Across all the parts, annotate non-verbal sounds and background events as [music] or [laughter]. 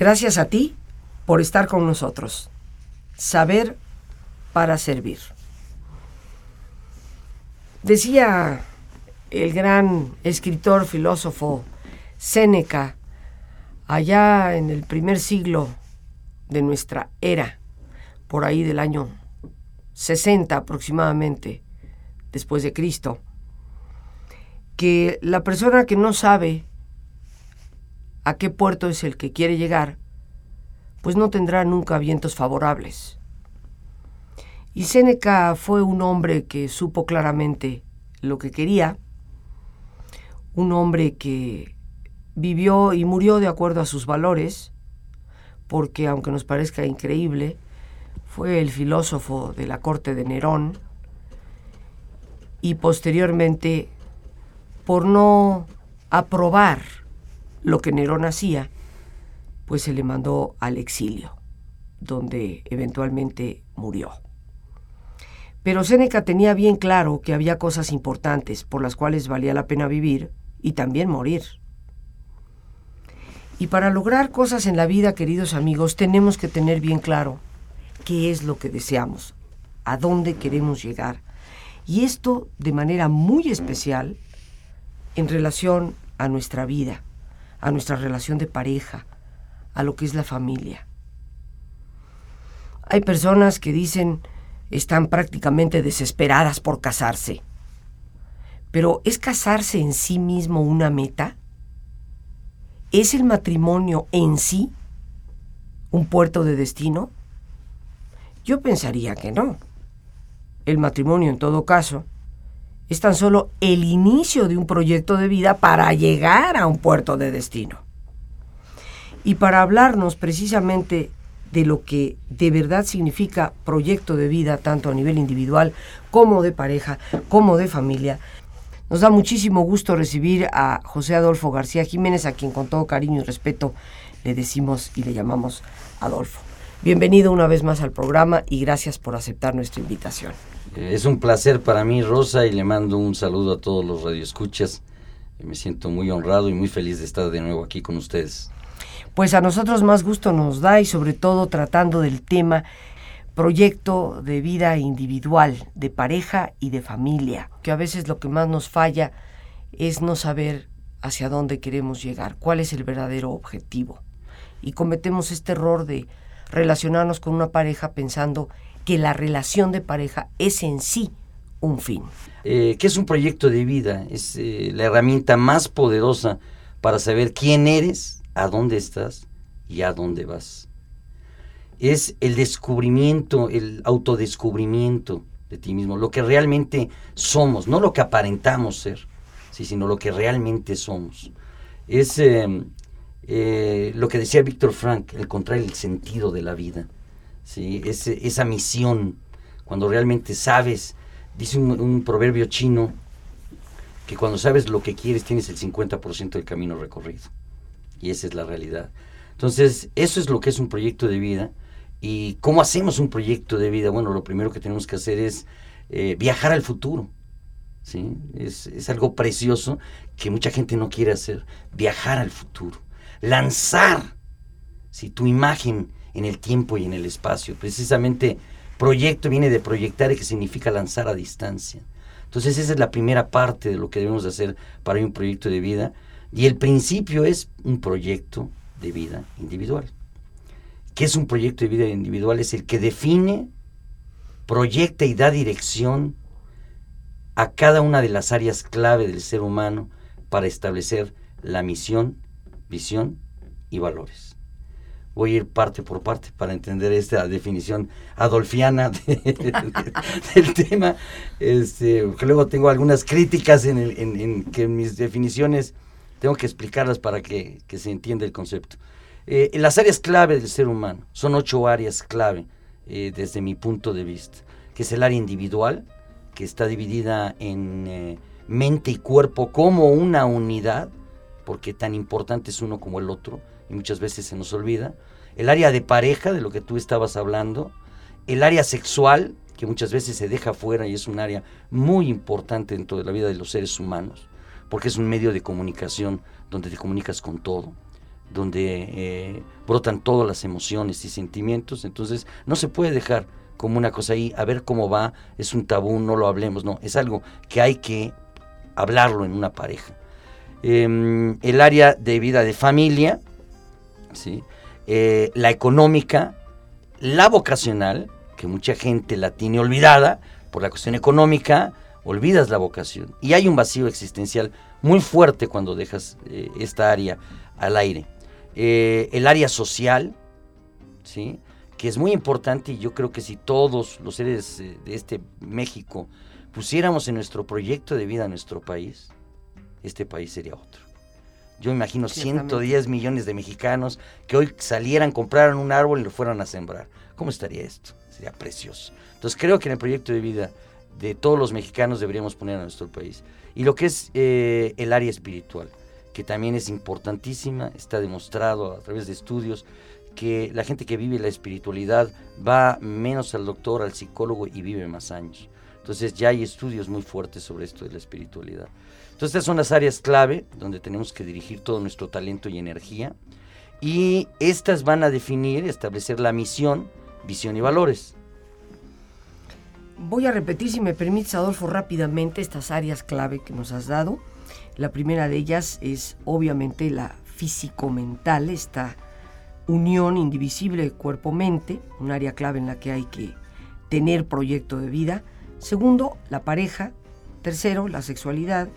Gracias a ti por estar con nosotros. Saber para servir. Decía el gran escritor, filósofo Séneca, allá en el primer siglo de nuestra era, por ahí del año 60 aproximadamente, después de Cristo, que la persona que no sabe a qué puerto es el que quiere llegar, pues no tendrá nunca vientos favorables. Y Séneca fue un hombre que supo claramente lo que quería, un hombre que vivió y murió de acuerdo a sus valores, porque aunque nos parezca increíble, fue el filósofo de la corte de Nerón y posteriormente, por no aprobar lo que Nerón hacía, pues se le mandó al exilio, donde eventualmente murió. Pero Séneca tenía bien claro que había cosas importantes por las cuales valía la pena vivir y también morir. Y para lograr cosas en la vida, queridos amigos, tenemos que tener bien claro qué es lo que deseamos, a dónde queremos llegar. Y esto de manera muy especial en relación a nuestra vida, a nuestra relación de pareja, a lo que es la familia. Hay personas que dicen están prácticamente desesperadas por casarse. Pero ¿es casarse en sí mismo una meta? ¿Es el matrimonio en sí un puerto de destino? Yo pensaría que no. El matrimonio, en todo caso, es tan solo el inicio de un proyecto de vida para llegar a un puerto de destino. Y para hablarnos precisamente de lo que de verdad significa proyecto de vida, tanto a nivel individual como de pareja, como de familia. Nos da muchísimo gusto recibir a José Adolfo García Jiménez, a quien con todo cariño y respeto le decimos y le llamamos Adolfo. Bienvenido una vez más al programa y gracias por aceptar nuestra invitación. Es un placer para mí, Rosa, y le mando un saludo a todos los radioescuchas. Me siento muy honrado y muy feliz de estar de nuevo aquí con ustedes pues a nosotros más gusto nos da y sobre todo tratando del tema proyecto de vida individual, de pareja y de familia, que a veces lo que más nos falla es no saber hacia dónde queremos llegar, cuál es el verdadero objetivo. Y cometemos este error de relacionarnos con una pareja pensando que la relación de pareja es en sí un fin. Eh, ¿Qué es un proyecto de vida? Es eh, la herramienta más poderosa para saber quién eres, a dónde estás y a dónde vas. Es el descubrimiento, el autodescubrimiento de ti mismo, lo que realmente somos, no lo que aparentamos ser, sí, sino lo que realmente somos. Es em, eh, lo que decía Víctor Frank, el encontrar el sentido de la vida, ¿sí? esa misión, cuando realmente sabes, dice un, proverbio chino, que cuando sabes lo que quieres tienes el 50% del camino recorrido. Y esa es la realidad. Entonces, eso es lo que es un proyecto de vida. ¿Y cómo hacemos un proyecto de vida? Bueno, lo primero que tenemos que hacer es eh, viajar al futuro. ¿sí? Es, algo precioso que mucha gente no quiere hacer. Viajar al futuro. Lanzar si tu imagen en el tiempo y en el espacio. Precisamente, proyecto viene de proyectar y que significa lanzar a distancia. Entonces, esa es la primera parte de lo que debemos hacer para un proyecto de vida y el principio es un proyecto de vida individual. ¿Qué es un proyecto de vida individual? Es el que define, proyecta y da dirección a cada una de las áreas clave del ser humano para establecer la misión, visión y valores. Voy a ir parte por parte para entender esta definición adolfiana del tema. Este, luego tengo algunas críticas en, en que mis definiciones tengo que explicarlas para que, se entienda el concepto. Eh, las áreas clave del ser humano, son ocho áreas clave eh, desde mi punto de vista, que es el área individual, que está dividida en eh, mente y cuerpo como una unidad, porque tan importante es uno como el otro, y muchas veces se nos olvida. El área de pareja, de lo que tú estabas hablando. El área sexual, que muchas veces se deja fuera y es un área muy importante dentro de la vida de los seres humanos porque es un medio de comunicación donde te comunicas con todo. donde eh, brotan todas las emociones y sentimientos, entonces no se puede dejar como una cosa ahí, a ver cómo va, es un tabú, no lo hablemos, no, es algo que hay que hablarlo en una pareja. Em, el área de vida de familia, ¿sí? Eh, la económica, la vocacional, que mucha gente la tiene olvidada por la cuestión económica, olvidas la vocación. Y hay un vacío existencial muy fuerte cuando dejas eh, esta área al aire. Eh, el área social, ¿sí? que es muy importante y yo creo que si todos los seres de este México pusiéramos en nuestro proyecto de vida a nuestro país, este país sería otro. Yo imagino 110 millones de mexicanos que hoy salieran, compraran un árbol y lo fueran a sembrar. ¿Cómo estaría esto? Sería precioso. Entonces creo que en el proyecto de vida de todos los mexicanos deberíamos poner a nuestro país. Y lo que es eh, el área espiritual, que también es importantísima, está demostrado a través de estudios que la gente que vive la espiritualidad va menos al doctor, al psicólogo y vive más años. Entonces ya hay estudios muy fuertes sobre esto de la espiritualidad. Entonces estas son las áreas clave donde tenemos que dirigir todo nuestro talento y energía. Y estas van a definir, establecer la misión, visión y valores. Voy a repetir, si me permites, Adolfo, rápidamente estas áreas clave que nos has dado. La primera de ellas es obviamente la físico-mental, esta unión indivisible cuerpo-mente, un área clave en la que hay que tener proyecto de vida. Segundo, la pareja. Tercero, la sexualidad.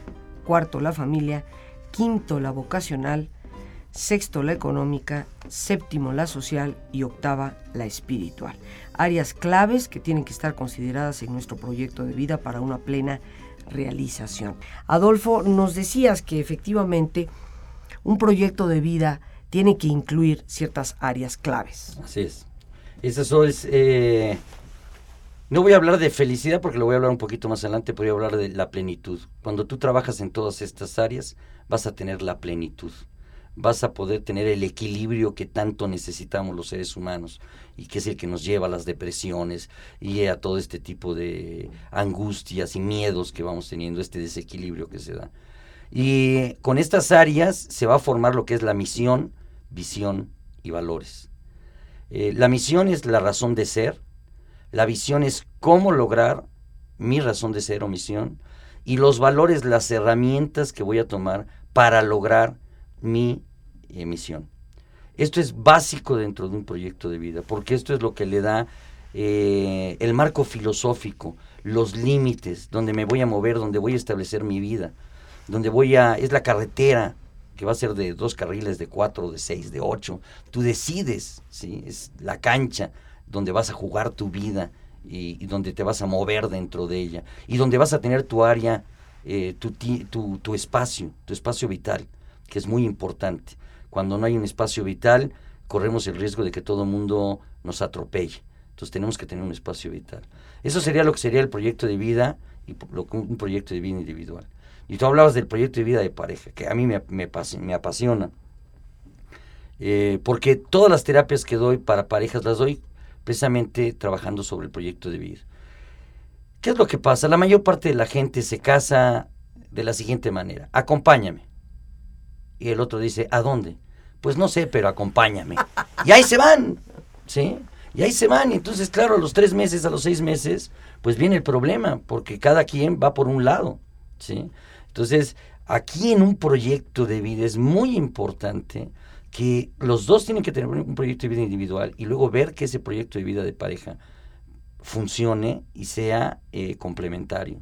Cuarto, la familia. Quinto, la vocacional. Sexto, la económica. Séptimo, la social. Y octava, la espiritual. Áreas claves que tienen que estar consideradas en nuestro proyecto de vida para una plena realización. Adolfo, nos decías que efectivamente un proyecto de vida tiene que incluir ciertas áreas claves. Así es. Eso es... Eh, no voy a hablar de felicidad porque lo voy a hablar un poquito más adelante, pero voy a hablar de la plenitud. Cuando tú trabajas en todas estas áreas, vas a tener la plenitud. Vas a poder tener el equilibrio que tanto necesitamos los seres humanos y que es el que nos lleva a las depresiones y a todo este tipo de angustias y miedos que vamos teniendo, este desequilibrio que se da. Y con estas áreas se va a formar lo que es la misión, visión y valores. Eh, la misión es la razón de ser, la visión es cómo lograr mi razón de ser o misión, y los valores, las herramientas que voy a tomar para lograr mi eh, misión. Esto es básico dentro de un proyecto de vida, porque esto es lo que le da eh, el marco filosófico, los límites, donde me voy a mover, donde voy a establecer mi vida, donde voy a, es la carretera que va a ser de dos carriles, de cuatro, de seis, de ocho. Tú decides, ¿sí? Es la cancha donde vas a jugar tu vida y, donde te vas a mover dentro de ella y donde vas a tener tu área, eh, tu, tu, tu espacio, tu espacio vital, que es muy importante. Cuando no hay un espacio vital, corremos el riesgo de que todo el mundo nos atropelle. Entonces tenemos que tener un espacio vital. Eso sería lo que sería el proyecto de vida y un proyecto de vida individual. Y tú hablabas del proyecto de vida de pareja, que a mí me, me, me apasiona. Eh, porque todas las terapias que doy para parejas las doy precisamente trabajando sobre el proyecto de vida. ¿Qué es lo que pasa? La mayor parte de la gente se casa de la siguiente manera. Acompáñame. Y el otro dice, ¿a dónde? Pues no sé, pero acompáñame. Y ahí se van. ¿Sí? Y ahí se van. Entonces, claro, a los tres meses, a los seis meses, pues viene el problema, porque cada quien va por un lado. ¿Sí? Entonces, aquí en un proyecto de vida es muy importante que los dos tienen que tener un proyecto de vida individual y luego ver que ese proyecto de vida de pareja funcione y sea eh, complementario.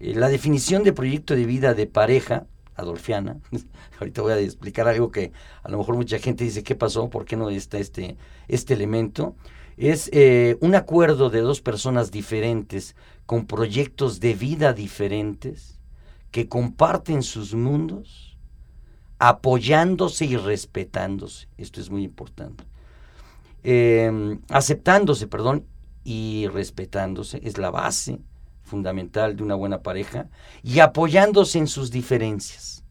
Eh, la definición de proyecto de vida de pareja, adolfiana, [laughs] ahorita voy a explicar algo que a lo mejor mucha gente dice, ¿qué pasó? ¿Por qué no está este, este elemento? Es eh, un acuerdo de dos personas diferentes con proyectos de vida diferentes que comparten sus mundos apoyándose y respetándose. Esto es muy importante. Em, aceptándose, perdón, y respetándose es la base fundamental de una buena pareja y apoyándose en sus diferencias.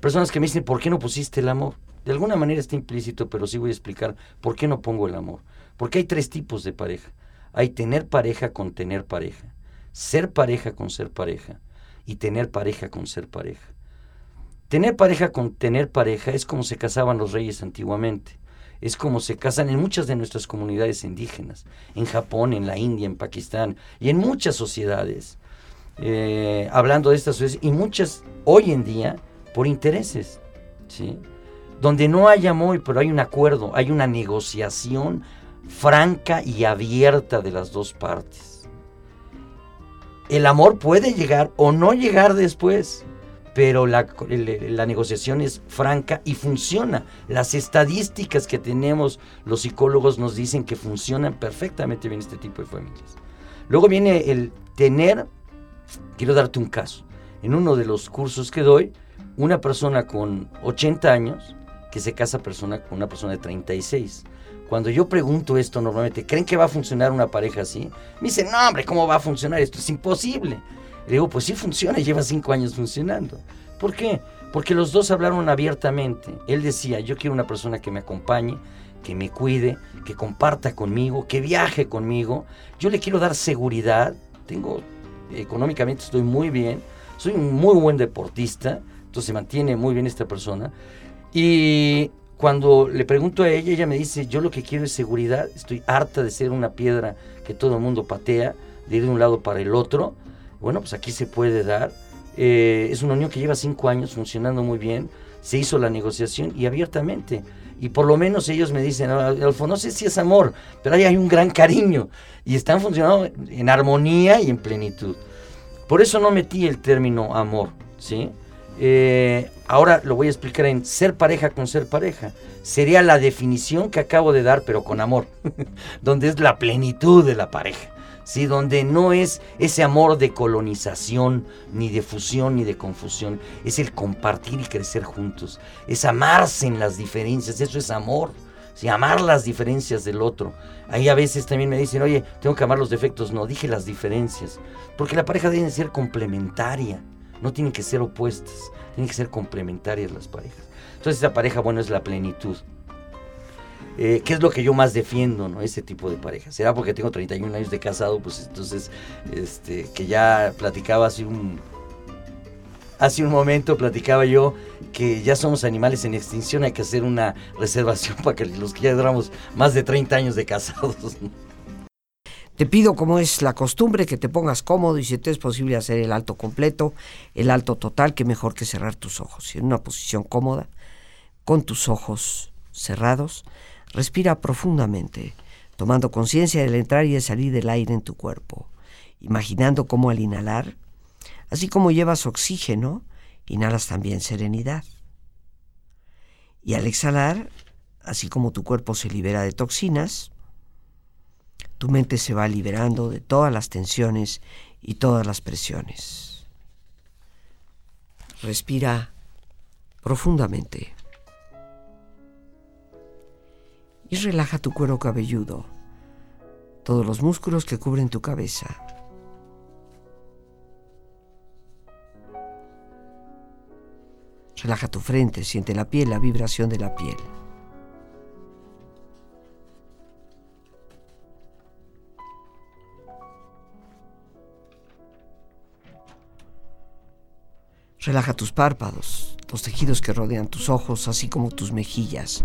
Personas que me dicen, ¿por qué no pusiste el amor? De alguna manera está implícito, pero sí voy a explicar por qué no pongo el amor. Porque hay tres tipos de pareja. Hay tener pareja con tener pareja, ser pareja con ser pareja y tener pareja con ser pareja. Tener pareja con tener pareja es como se casaban los reyes antiguamente. Es como se casan en muchas de nuestras comunidades indígenas, en Japón, en la India, en Pakistán y en muchas sociedades. Eh, hablando de estas sociedades y muchas hoy en día por intereses. Donde no hay amor, pero hay un acuerdo, hay una negociación franca y abierta de las dos partes. El amor puede llegar o no llegar después, pero la, negociación es franca y funciona. Las estadísticas que tenemos los psicólogos nos dicen que funcionan perfectamente bien este tipo de familias. Luego viene el tener, quiero darte un caso. En uno de los cursos que doy, una persona con 80 años que se casa persona con una persona de 36 cuando yo pregunto esto normalmente, ¿creen que va a funcionar una pareja así? Me dicen, no, hombre, ¿cómo va a funcionar esto? Es imposible. Le digo, pues sí funciona, [laughs] lleva cinco años funcionando. ¿Por qué? Porque los dos hablaron abiertamente. Él decía, yo quiero una persona que me acompañe, que me cuide, que comparta conmigo, que viaje conmigo. Yo le quiero dar seguridad. Tengo, económicamente estoy muy bien. Soy un muy buen deportista. Entonces se mantiene muy bien esta persona. Y cuando le pregunto a ella, ella me dice, yo lo que quiero es seguridad, estoy harta de ser una piedra que todo el mundo patea, de ir de un lado para el otro. Bueno, pues aquí se puede dar. Eh, es una unión que lleva cinco años funcionando muy bien, se hizo la negociación y abiertamente. Y por lo menos ellos me dicen, Adolfo, no sé si es amor, pero ahí hay un gran cariño y están funcionando en armonía y en plenitud. Por eso no metí el término amor, ¿sí? Eh, ahora lo voy a explicar en ser pareja con ser pareja. Sería la definición que acabo de dar, pero con amor, [laughs] donde es la plenitud de la pareja. ¿Sí? donde no es ese amor de colonización, ni de fusión, ni de confusión, es el compartir y crecer juntos, es amarse en las diferencias, eso es amor, ¿sí? amar las diferencias del otro. Ahí a veces también me dicen, oye, tengo que amar los defectos, no, dije las diferencias, porque la pareja debe ser complementaria. No tienen que ser opuestas, tienen que ser complementarias las parejas. Entonces esa pareja, bueno, es la plenitud. Eh, ¿Qué es lo que yo más defiendo, no? Ese tipo de pareja. ¿Será porque tengo 31 años de casado? Pues entonces, este, que ya platicaba hace un, hace un momento, platicaba yo que ya somos animales en extinción, hay que hacer una reservación [laughs] para que los que ya duramos más de 30 años de casados. Te pido, como es la costumbre, que te pongas cómodo y si te es posible hacer el alto completo, el alto total, que mejor que cerrar tus ojos. En una posición cómoda, con tus ojos cerrados, respira profundamente, tomando conciencia del entrar y el salir del aire en tu cuerpo, imaginando cómo al inhalar, así como llevas oxígeno, inhalas también serenidad. Y al exhalar, así como tu cuerpo se libera de toxinas, tu mente se va liberando de todas las tensiones y todas las presiones. Respira profundamente y relaja tu cuero cabelludo, todos los músculos que cubren tu cabeza. Relaja tu frente, siente la piel, la vibración de la piel. Relaja tus párpados, los tejidos que rodean tus ojos, así como tus mejillas,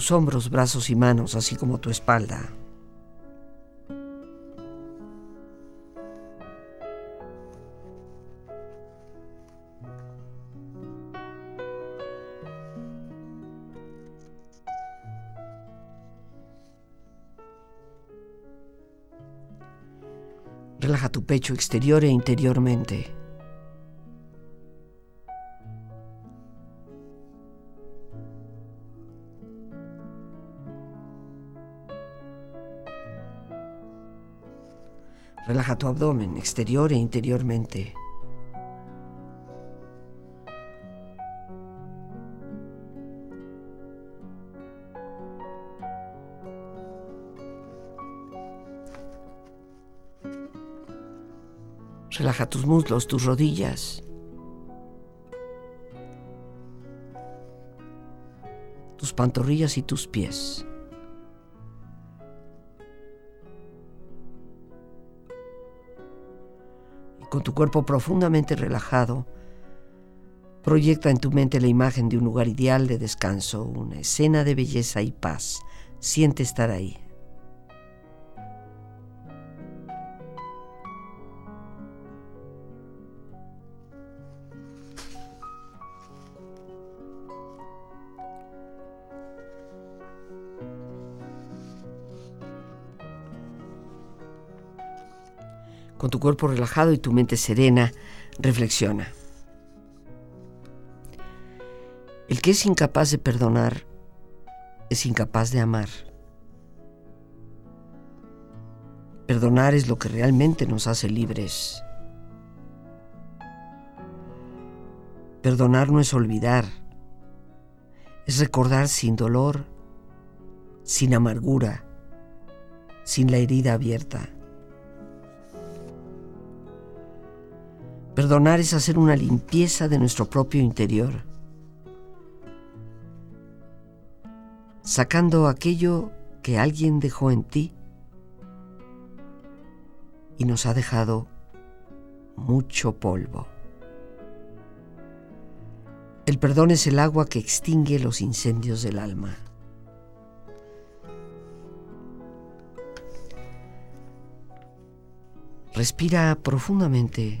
Tus hombros, brazos y manos, así como tu espalda. Relaja tu pecho exterior e interiormente. Relaja tu abdomen exterior e interiormente. Relaja tus muslos, tus rodillas, tus pantorrillas y tus pies. Con tu cuerpo profundamente relajado, proyecta en tu mente la imagen de un lugar ideal de descanso, una escena de belleza y paz. Siente estar ahí. Con tu cuerpo relajado y tu mente serena, reflexiona. El que es incapaz de perdonar es incapaz de amar. Perdonar es lo que realmente nos hace libres. Perdonar no es olvidar, es recordar sin dolor, sin amargura, sin la herida abierta. Perdonar es hacer una limpieza de nuestro propio interior, sacando aquello que alguien dejó en ti y nos ha dejado mucho polvo. El perdón es el agua que extingue los incendios del alma. Respira profundamente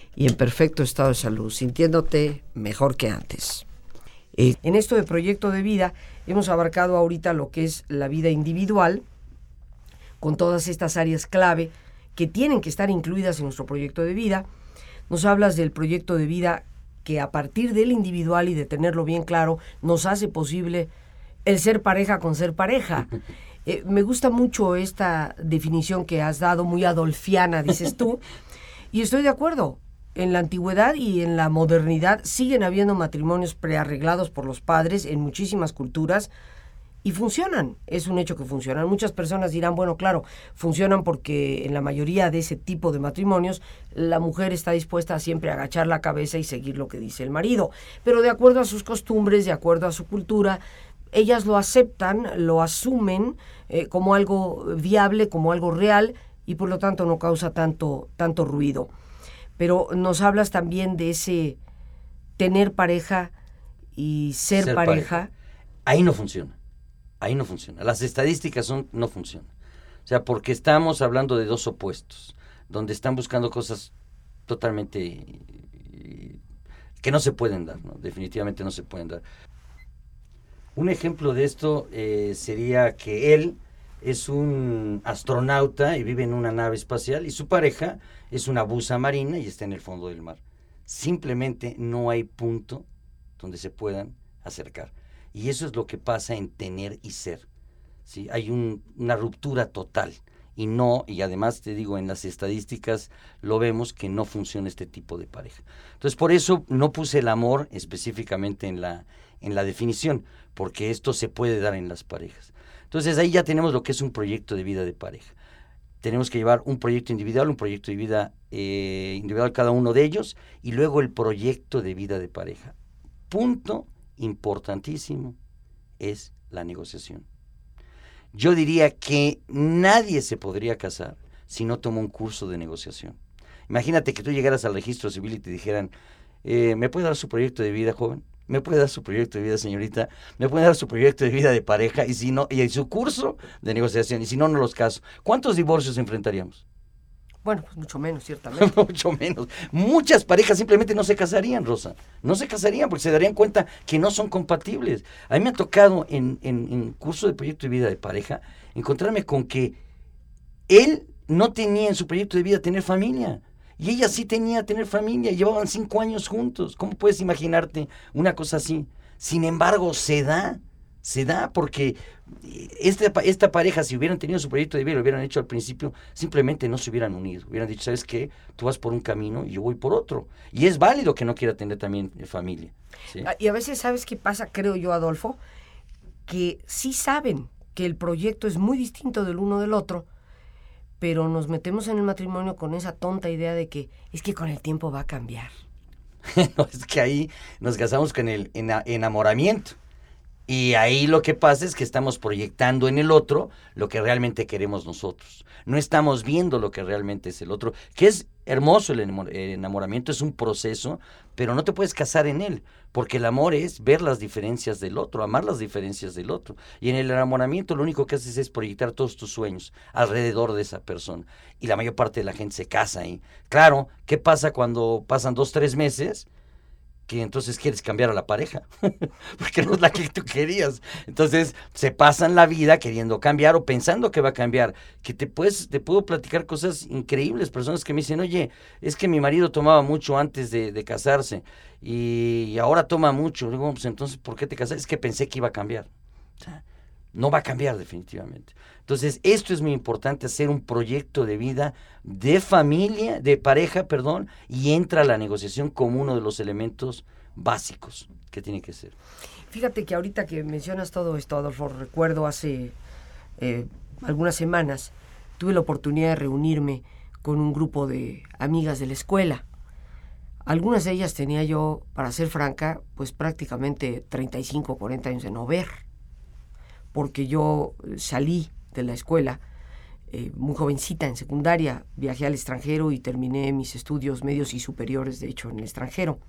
y en perfecto estado de salud, sintiéndote mejor que antes. Eh, en esto de proyecto de vida hemos abarcado ahorita lo que es la vida individual, con todas estas áreas clave que tienen que estar incluidas en nuestro proyecto de vida. Nos hablas del proyecto de vida que a partir del individual y de tenerlo bien claro nos hace posible el ser pareja con ser pareja. [laughs] Eh, me gusta mucho esta definición que has dado, muy adolfiana, dices tú, [laughs] y estoy de acuerdo en la antigüedad y en la modernidad siguen habiendo matrimonios prearreglados por los padres en muchísimas culturas y funcionan. Es un hecho que funcionan. Muchas personas dirán, bueno, claro, funcionan porque en la mayoría de ese tipo de matrimonios la mujer está dispuesta a siempre agachar la cabeza y seguir lo que dice el marido. Pero de acuerdo a sus costumbres, de acuerdo a su cultura, ellas lo aceptan, lo asumen eh, como algo viable, como algo real y por lo tanto no causa tanto, tanto ruido pero nos hablas también de ese tener pareja y ser, pareja. Ahí no funciona, ahí no funciona. Las estadísticas son, no funcionan. O sea, porque estamos hablando de dos opuestos, donde están buscando cosas totalmente que no se pueden dar, ¿no? definitivamente no se pueden dar. Un ejemplo de esto eh, sería que él es un astronauta y vive en una nave espacial y su pareja es una buza marina y está en el fondo del mar. Simplemente no hay punto donde se puedan acercar. Y eso es lo que pasa en tener y ser. ¿sí? Hay una ruptura total. Y no, y además te digo, en las estadísticas lo vemos que no funciona este tipo de pareja. Entonces, por eso no puse el amor específicamente en la, en la definición, porque esto se puede dar en las parejas. Entonces ahí ya tenemos lo que es un proyecto de vida de pareja. Tenemos que llevar un proyecto individual, un proyecto de vida eh, individual cada uno de ellos y luego el proyecto de vida de pareja. Punto importantísimo es la negociación. Yo diría que nadie se podría casar si no toma un curso de negociación. Imagínate que tú llegaras al registro civil y te dijeran, eh, ¿me puede dar su proyecto de vida, joven? me puede dar su proyecto de vida, señorita, me puede dar su proyecto de vida de pareja y si no, y su curso de negociación, y si no, no los caso. ¿Cuántos divorcios enfrentaríamos? Bueno, pues mucho menos, ciertamente. [laughs] mucho menos. Muchas parejas simplemente no se casarían, Rosa. No se casarían porque se darían cuenta que no son compatibles. A mí me ha tocado en, en, en curso de proyecto de vida de pareja encontrarme con que él no tenía en su proyecto de vida tener familia. Y ella sí tenía tener familia, llevaban cinco años juntos. ¿Cómo puedes imaginarte una cosa así? Sin embargo, se da, se da porque esta, esta pareja, si hubieran tenido su proyecto de vida, lo hubieran hecho al principio, simplemente no se hubieran unido. Hubieran dicho, ¿sabes qué? Tú vas por un camino y yo voy por otro. Y es válido que no quiera tener también familia. Ah, y a veces, ¿sabes qué pasa, creo yo, Adolfo? Que sí saben que el proyecto es muy distinto del uno del otro, pero nos metemos en el matrimonio con esa tonta idea de que es que con el tiempo va a cambiar. [laughs] no, es que ahí nos casamos con el enamoramiento. Y ahí lo que pasa es que estamos proyectando en el otro lo que realmente queremos nosotros. No estamos viendo lo que realmente es el otro, que es hermoso el enamoramiento, es un proceso, pero no te puedes casar en él, porque el amor es ver las diferencias del otro, amar las diferencias del otro. Y en el enamoramiento lo único que haces es proyectar todos tus sueños alrededor de esa persona. Y la mayor parte de la gente se casa ahí. Claro, ¿qué pasa cuando pasan dos, tres meses? Que entonces quieres cambiar a la pareja, [laughs] porque no es la que tú querías. Entonces se pasan la vida queriendo cambiar o pensando que va a cambiar. Que te puedes, te puedo platicar cosas increíbles, personas que me dicen, oye, es que mi marido tomaba mucho antes de, casarse y, ahora toma mucho. digo, pues entonces, ¿por qué te casaste? Es que pensé que iba a cambiar. O sea, no va a cambiar definitivamente. Entonces, esto es muy importante, hacer un proyecto de vida de familia, de pareja, perdón, y entra la negociación como uno de los elementos básicos que tiene que ser. Fíjate que ahorita que mencionas todo esto, Adolfo, recuerdo hace eh, algunas semanas, tuve la oportunidad de reunirme con un grupo de amigas de la escuela. Algunas de ellas tenía yo, para ser franca, pues prácticamente 35 o 40 años de no ver porque yo salí de la escuela eh, muy jovencita en secundaria, viajé al extranjero y terminé mis estudios medios y superiores, de hecho, en el extranjero.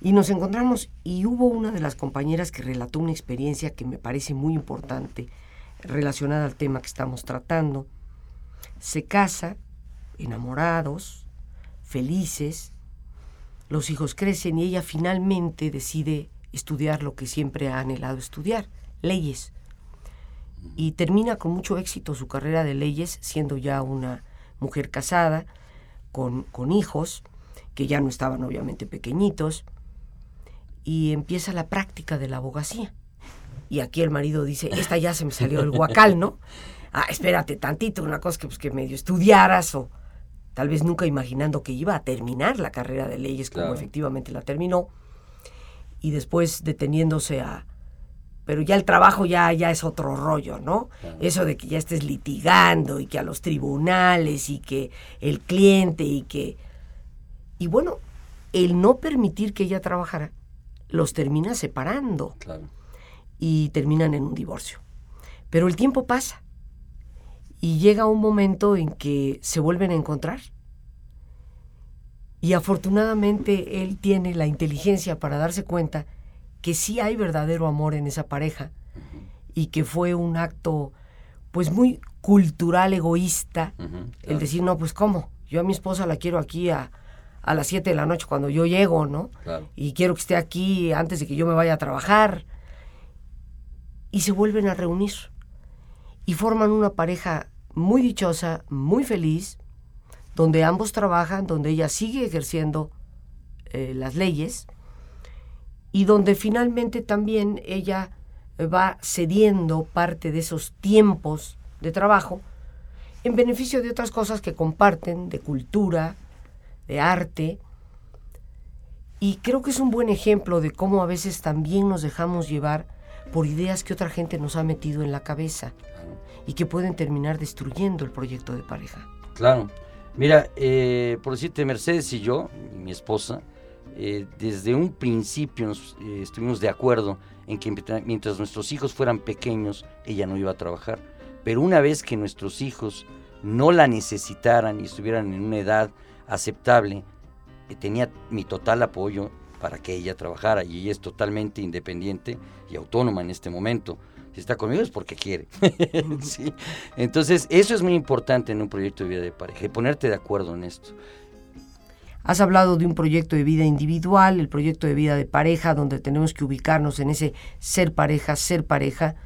Y nos encontramos y hubo una de las compañeras que relató una experiencia que me parece muy importante relacionada al tema que estamos tratando. Se casa, enamorados, felices, los hijos crecen y ella finalmente decide estudiar lo que siempre ha anhelado estudiar, leyes. Y termina con mucho éxito su carrera de leyes, siendo ya una mujer casada, con, con hijos, que ya no estaban obviamente pequeñitos, y empieza la práctica de la abogacía. Y aquí el marido dice, esta ya se me salió el guacal, ¿no? [laughs] Ah, espérate tantito, una cosa que, pues, que medio estudiaras o tal vez nunca imaginando que iba a terminar la carrera de leyes como efectivamente la terminó. Y después deteniéndose a, pero ya el trabajo ya, ya es otro rollo, ¿no? Eso de que ya estés litigando y que a los tribunales y que el cliente y que... Y bueno, el no permitir que ella trabajara los termina separando y terminan en un divorcio. Pero el tiempo pasa y llega un momento en que se vuelven a encontrar. Y afortunadamente él tiene la inteligencia para darse cuenta que sí hay verdadero amor en esa pareja y que fue un acto pues muy cultural, egoísta, el decir, no, pues cómo, yo a mi esposa la quiero aquí a, a las 7 de la noche cuando yo llego, ¿no? Y quiero que esté aquí antes de que yo me vaya a trabajar. Y se vuelven a reunir y forman una pareja muy dichosa, muy feliz, donde ambos trabajan, donde ella sigue ejerciendo eh, las leyes y donde finalmente también ella va cediendo parte de esos tiempos de trabajo en beneficio de otras cosas que comparten, de cultura, de arte. Y creo que es un buen ejemplo de cómo a veces también nos dejamos llevar por ideas que otra gente nos ha metido en la cabeza y que pueden terminar destruyendo el proyecto de pareja. Claro. Mira, eh, por decirte, Mercedes y yo, mi esposa, eh, desde un principio eh, estuvimos de acuerdo en que mientras nuestros hijos fueran pequeños, ella no iba a trabajar. Pero una vez que nuestros hijos no la necesitaran y estuvieran en una edad aceptable, eh, tenía mi total apoyo para que ella trabajara y ella es totalmente independiente y autónoma en este momento. Si está conmigo es porque quiere. [laughs] Entonces, eso es muy importante en un proyecto de vida de pareja, ponerte de acuerdo en esto. Has hablado de un proyecto de vida individual, el proyecto de vida de pareja, donde tenemos que ubicarnos en ese ser pareja, ser pareja.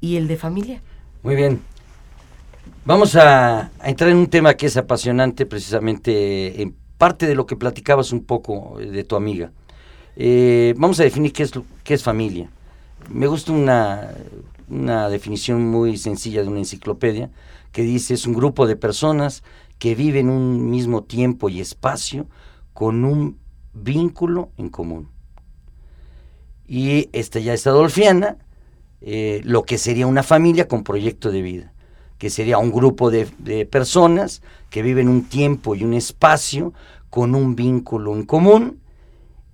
¿Y el de familia? Muy bien. Vamos a, entrar en un tema que es apasionante, precisamente en parte de lo que platicabas un poco de tu amiga. Eh, vamos a definir qué es, qué es familia. Me gusta una, una definición muy sencilla de una enciclopedia que dice es un grupo de personas que viven un mismo tiempo y espacio con un vínculo en común. Y esta ya es adolfiana, eh, lo que sería una familia con proyecto de vida que sería un grupo de, personas que viven un tiempo y un espacio con un vínculo en común,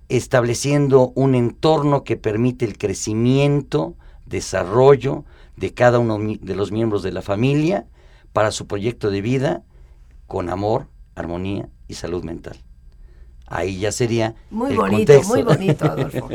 estableciendo un entorno que permite el crecimiento, desarrollo de cada uno de los miembros de la familia para su proyecto de vida con amor, armonía y salud mental. Ahí ya sería muy el bonito, contexto. Muy bonito, [laughs] Adolfo.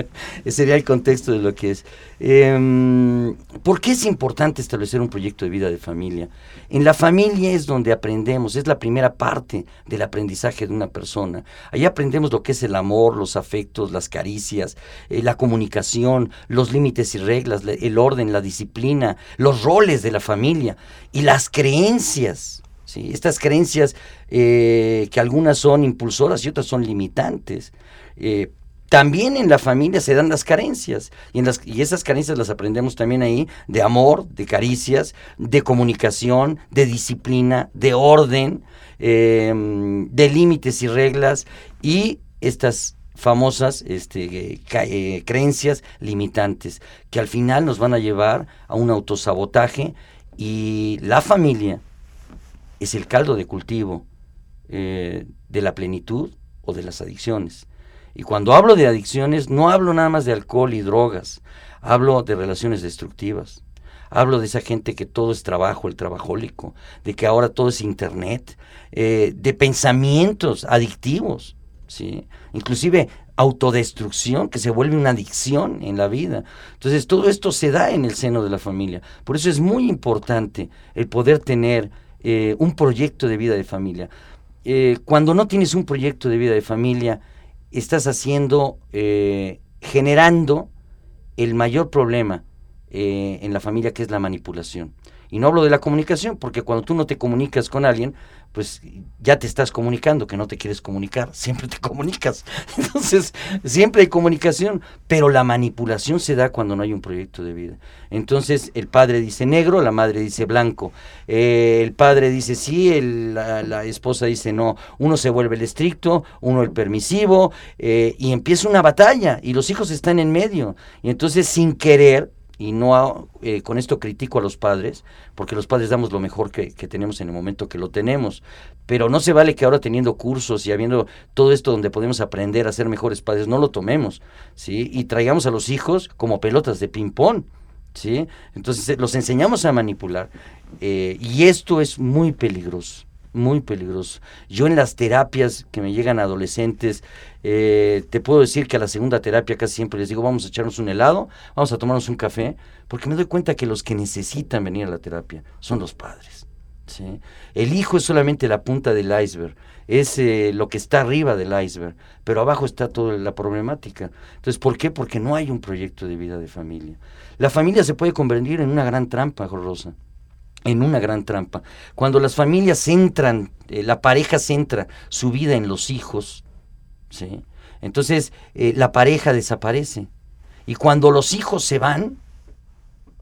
sería el contexto de lo que es. Em, ¿Por qué es importante establecer un proyecto de vida de familia? En la familia es donde aprendemos, es la primera parte del aprendizaje de una persona. Ahí aprendemos lo que es el amor, los afectos, las caricias, eh, la comunicación, los límites y reglas, el orden, la disciplina, los roles de la familia y las creencias Estas creencias eh, que algunas son impulsoras y otras son limitantes. Eh, también en la familia se dan las carencias y, en las, y esas carencias las aprendemos también ahí de amor, de caricias, de comunicación, de disciplina, de orden, em, de límites y reglas y estas famosas este, eh, creencias limitantes que al final nos van a llevar a un autosabotaje y la familia es el caldo de cultivo eh, de la plenitud o de las adicciones. Y cuando hablo de adicciones, no hablo nada más de alcohol y drogas, hablo de relaciones destructivas. Hablo de esa gente que todo es trabajo, el trabajólico, de que ahora todo es internet, eh, de pensamientos adictivos, ¿sí? inclusive autodestrucción que se vuelve una adicción en la vida. Entonces todo esto se da en el seno de la familia. Por eso es muy importante el poder tener eh, un proyecto de vida de familia. Eh, cuando no tienes un proyecto de vida de familia, estás haciendo, eh, generando el mayor problema en la familia, que es la manipulación. Y no hablo de la comunicación, porque cuando tú no te comunicas con alguien, pues ya te estás comunicando, que no te quieres comunicar, [laughs] siempre te comunicas. Entonces, siempre hay comunicación, pero la manipulación se da cuando no hay un proyecto de vida. Entonces, el padre dice negro, la madre dice blanco, eh, el padre dice sí, la, esposa dice no, uno se vuelve el estricto, uno el permisivo, eh, y empieza una batalla, y los hijos están en medio. Y entonces, sin querer, y no eh, con esto critico a los padres, porque los padres damos lo mejor que, tenemos en el momento que lo tenemos, pero no se vale que ahora teniendo cursos y habiendo todo esto donde podemos aprender a ser mejores padres, no lo tomemos, ¿sí? Y traigamos a los hijos como pelotas de ping-pong, ¿sí? Entonces eh, los enseñamos a manipular, eh, y esto es muy peligroso muy peligroso. Yo en las terapias que me llegan adolescentes, eh, te puedo decir que a la segunda terapia casi siempre les digo, vamos a echarnos un helado, vamos a tomarnos un café, porque me doy cuenta que los que necesitan venir a la terapia son los padres. El hijo es solamente la punta del iceberg, es eh, lo que está arriba del iceberg, pero abajo está toda la problemática. Entonces, ¿por qué? Porque no hay un proyecto de vida de familia. La familia se puede convertir en una gran trampa, Rosa en una gran trampa. Cuando las familias centran, eh, la pareja centra su vida en los hijos, ¿sí? entonces eh, la pareja desaparece. Y cuando los hijos se van,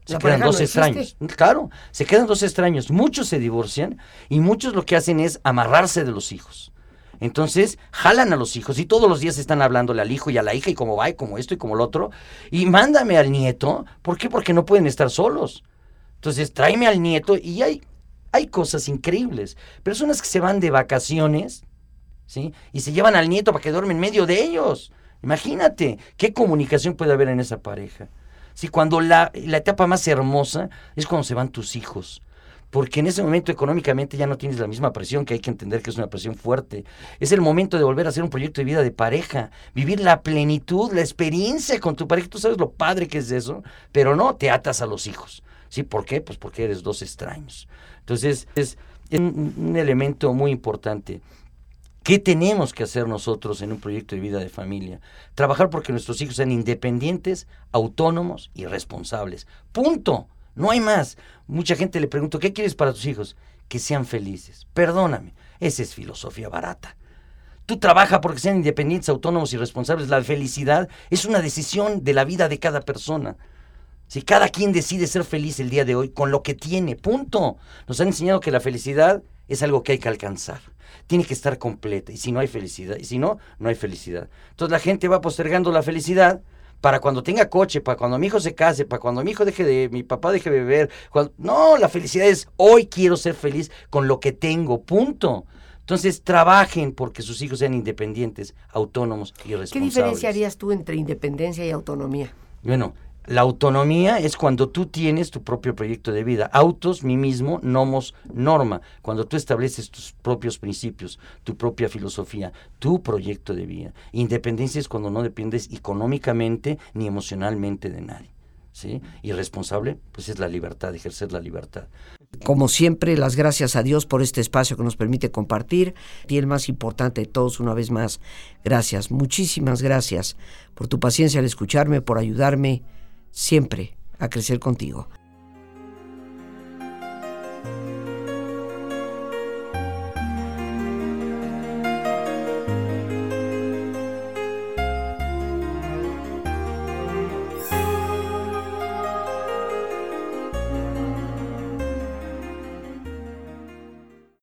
se quedan dos extraños. Claro, se quedan dos extraños. Muchos se divorcian y muchos lo que hacen es amarrarse de los hijos. Entonces, jalan a los hijos y todos los días están hablándole al hijo y a la hija y cómo va y como esto y como lo otro. Y mándame al nieto. ¿Por qué? Porque no pueden estar solos. Entonces, tráeme al nieto y hay, hay cosas increíbles. Personas que se van de vacaciones, ¿sí? Y se llevan al nieto para que duerme en medio de ellos. Imagínate, qué comunicación puede haber en esa pareja. Si cuando la, la etapa más hermosa es cuando se van tus hijos porque en ese momento económicamente ya no tienes la misma presión, que hay que entender que es una presión fuerte. Es el momento de volver a hacer un proyecto de vida de pareja, vivir la plenitud, la experiencia con tu pareja. Tú sabes lo padre que es eso, pero no te atas a los hijos. ¿Sí? ¿Por qué? Pues porque eres dos extraños. Entonces, es un, elemento muy importante. ¿Qué tenemos que hacer nosotros en un proyecto de vida de familia? Trabajar porque nuestros hijos sean independientes, autónomos y responsables. Punto. No hay más. Mucha gente le pregunto, ¿qué quieres para tus hijos? Que sean felices. Perdóname, esa es filosofía barata. Tú trabaja porque sean independientes, autónomos y responsables. La felicidad es una decisión de la vida de cada persona. Si cada quien decide ser feliz el día de hoy con lo que tiene, punto. Nos han enseñado que la felicidad es algo que hay que alcanzar. Tiene que estar completa. Y si no hay felicidad, y si no, no hay felicidad. Entonces la gente va postergando la felicidad para cuando tenga coche, para cuando mi hijo se case, para cuando mi hijo deje de, mi papá deje de beber. no, la felicidad es hoy quiero ser feliz con lo que tengo, punto. Entonces trabajen porque sus hijos sean independientes, autónomos y responsables. ¿Qué diferencia harías tú entre independencia y autonomía? Bueno, la autonomía es cuando tú tienes tu propio proyecto de vida. Autos, mí mismo, nomos, norma. Cuando tú estableces tus propios principios, tu propia filosofía, tu proyecto de vida. Independencia es cuando no dependes económicamente ni emocionalmente de nadie. ¿sí? Y responsable, pues es la libertad, ejercer la libertad. Como siempre, las gracias a Dios por este espacio que nos permite compartir. Y el más importante de todos, una vez más, gracias, muchísimas gracias por tu paciencia al escucharme, por ayudarme siempre a crecer contigo.